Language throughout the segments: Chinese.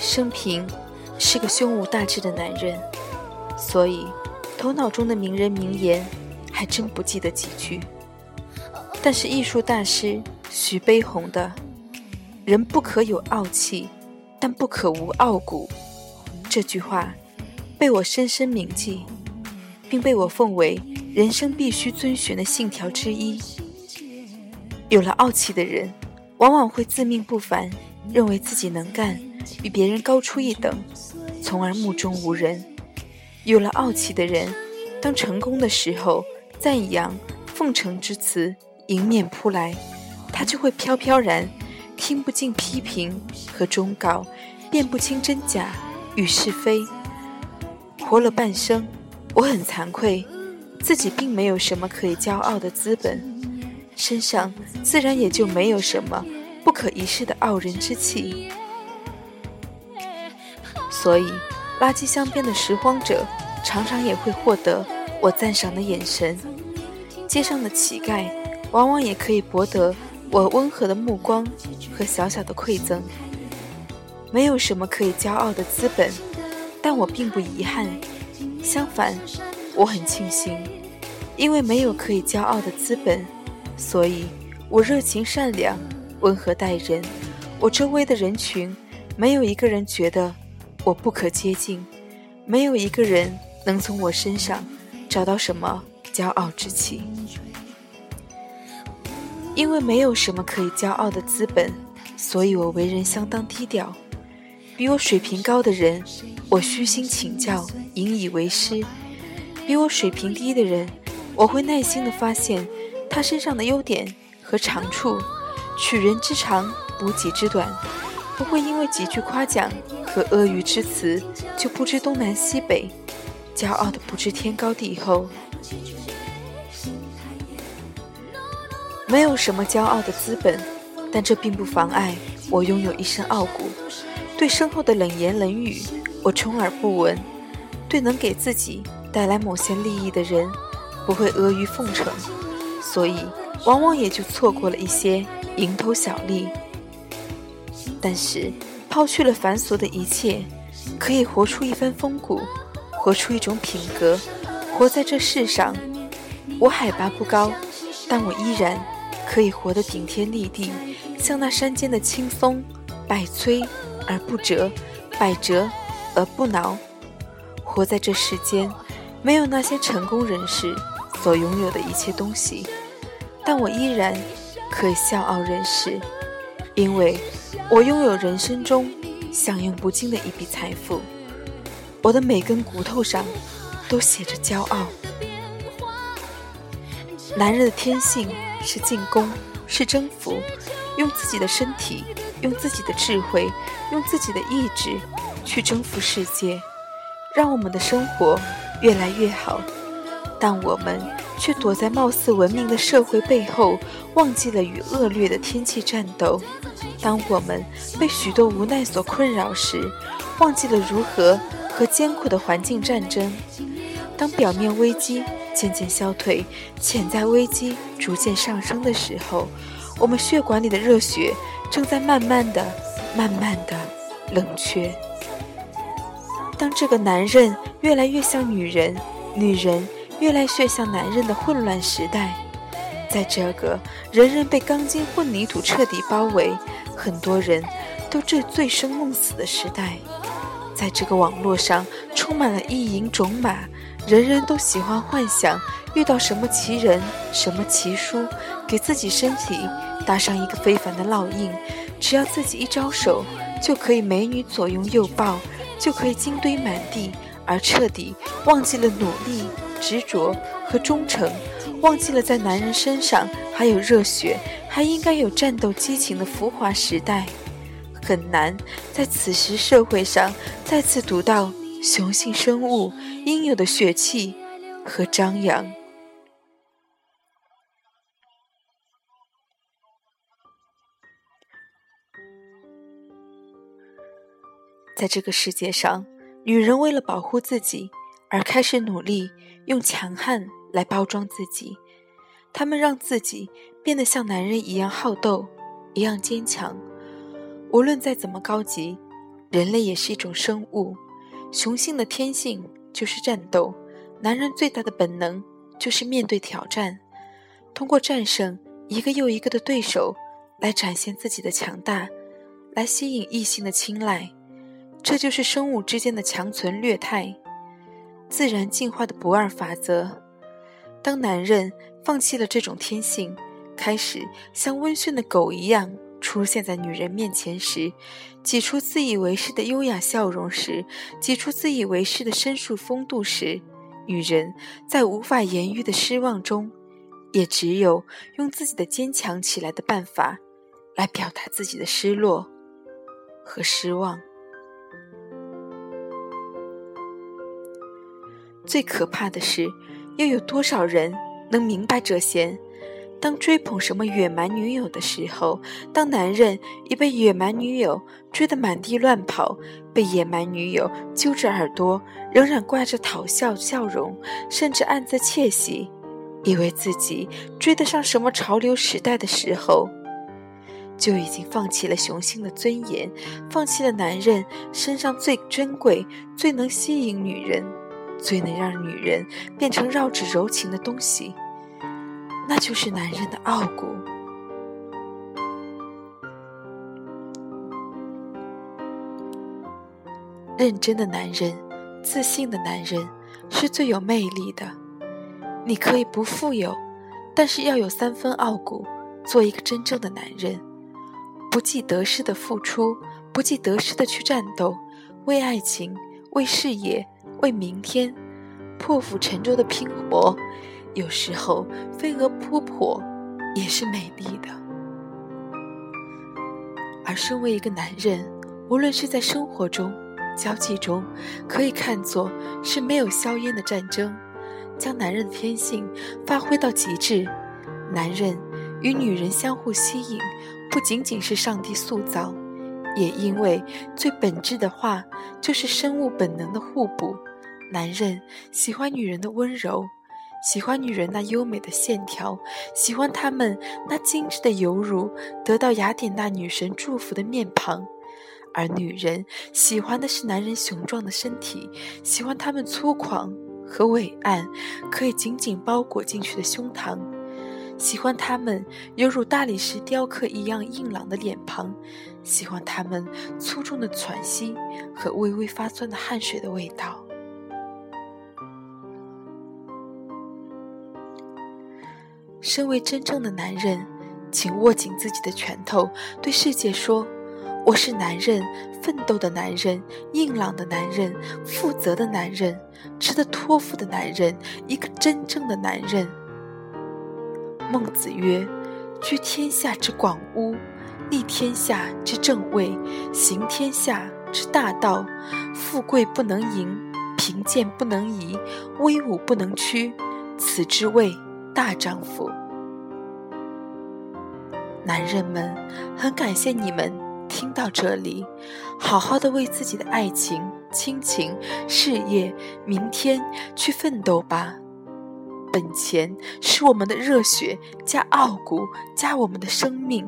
生平是个胸无大志的男人，所以头脑中的名人名言还真不记得几句。但是艺术大师徐悲鸿的“人不可有傲气，但不可无傲骨”这句话，被我深深铭记，并被我奉为人生必须遵循的信条之一。有了傲气的人，往往会自命不凡，认为自己能干，比别人高出一等，从而目中无人。有了傲气的人，当成功的时候，赞扬、奉承之词。迎面扑来，他就会飘飘然，听不进批评和忠告，辨不清真假与是非。活了半生，我很惭愧，自己并没有什么可以骄傲的资本，身上自然也就没有什么不可一世的傲人之气。所以，垃圾箱边的拾荒者常常也会获得我赞赏的眼神，街上的乞丐。往往也可以博得我温和的目光和小小的馈赠。没有什么可以骄傲的资本，但我并不遗憾，相反，我很庆幸，因为没有可以骄傲的资本，所以我热情善良，温和待人。我周围的人群，没有一个人觉得我不可接近，没有一个人能从我身上找到什么骄傲之气。因为没有什么可以骄傲的资本，所以我为人相当低调。比我水平高的人，我虚心请教，引以为师；比我水平低的人，我会耐心地发现他身上的优点和长处，取人之长，补己之短，不会因为几句夸奖和阿谀之词就不知东南西北，骄傲的不知天高地厚。没有什么骄傲的资本，但这并不妨碍我拥有一身傲骨。对身后的冷言冷语，我充耳不闻；对能给自己带来某些利益的人，不会阿谀奉承。所以，往往也就错过了一些蝇头小利。但是，抛去了繁琐的一切，可以活出一番风骨，活出一种品格，活在这世上。我海拔不高，但我依然。可以活得顶天立地，像那山间的清风，百摧而不折，百折而不挠。活在这世间，没有那些成功人士所拥有的一切东西，但我依然可以笑傲人世，因为我拥有人生中享用不尽的一笔财富。我的每根骨头上都写着骄傲。男人的天性。是进攻，是征服，用自己的身体，用自己的智慧，用自己的意志去征服世界，让我们的生活越来越好。但我们却躲在貌似文明的社会背后，忘记了与恶劣的天气战斗。当我们被许多无奈所困扰时，忘记了如何和艰苦的环境战争。当表面危机。渐渐消退，潜在危机逐渐上升的时候，我们血管里的热血正在慢慢的、慢慢的冷却。当这个男人越来越像女人，女人越来越像男人的混乱时代，在这个人人被钢筋混凝土彻底包围，很多人都这醉生梦死的时代，在这个网络上充满了意淫种马。人人都喜欢幻想遇到什么奇人、什么奇书，给自己身体打上一个非凡的烙印。只要自己一招手，就可以美女左拥右抱，就可以金堆满地，而彻底忘记了努力、执着和忠诚，忘记了在男人身上还有热血，还应该有战斗激情的浮华时代。很难在此时社会上再次读到。雄性生物应有的血气和张扬，在这个世界上，女人为了保护自己而开始努力用强悍来包装自己，他们让自己变得像男人一样好斗，一样坚强。无论再怎么高级。人类也是一种生物，雄性的天性就是战斗。男人最大的本能就是面对挑战，通过战胜一个又一个的对手，来展现自己的强大，来吸引异性的青睐。这就是生物之间的强存劣汰，自然进化的不二法则。当男人放弃了这种天性，开始像温驯的狗一样出现在女人面前时，挤出自以为是的优雅笑容时，挤出自以为是的绅士风度时，女人在无法言喻的失望中，也只有用自己的坚强起来的办法，来表达自己的失落和失望。最可怕的是，又有多少人能明白这些？当追捧什么野蛮女友的时候，当男人已被野蛮女友追得满地乱跑，被野蛮女友揪着耳朵，仍然挂着讨笑笑容，甚至暗自窃喜，以为自己追得上什么潮流时代的时候，就已经放弃了雄性的尊严，放弃了男人身上最珍贵、最能吸引女人、最能让女人变成绕指柔情的东西。那就是男人的傲骨。认真的男人，自信的男人，是最有魅力的。你可以不富有，但是要有三分傲骨，做一个真正的男人。不计得失的付出，不计得失的去战斗，为爱情，为事业，为明天，破釜沉舟的拼搏。有时候，飞蛾扑火也是美丽的。而身为一个男人，无论是在生活中、交际中，可以看作是没有硝烟的战争，将男人的天性发挥到极致。男人与女人相互吸引，不仅仅是上帝塑造，也因为最本质的话，就是生物本能的互补。男人喜欢女人的温柔。喜欢女人那优美的线条，喜欢她们那精致的犹如得到雅典娜女神祝福的面庞，而女人喜欢的是男人雄壮的身体，喜欢他们粗犷和伟岸，可以紧紧包裹进去的胸膛，喜欢他们犹如大理石雕刻一样硬朗的脸庞，喜欢他们粗重的喘息和微微发酸的汗水的味道。身为真正的男人，请握紧自己的拳头，对世界说：“我是男人，奋斗的男人，硬朗的男人，负责的男人，值得托付的男人，一个真正的男人。”孟子曰：“居天下之广屋，立天下之正位，行天下之大道。富贵不能淫，贫贱不能移，威武不能屈，此之谓。”大丈夫，男人们，很感谢你们听到这里，好好的为自己的爱情、亲情、事业、明天去奋斗吧。本钱是我们的热血加傲骨加我们的生命。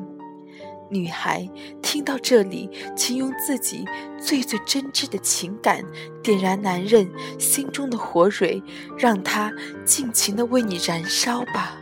女孩，听到这里，请用自己最最真挚的情感点燃男人心中的火蕊，让他尽情的为你燃烧吧。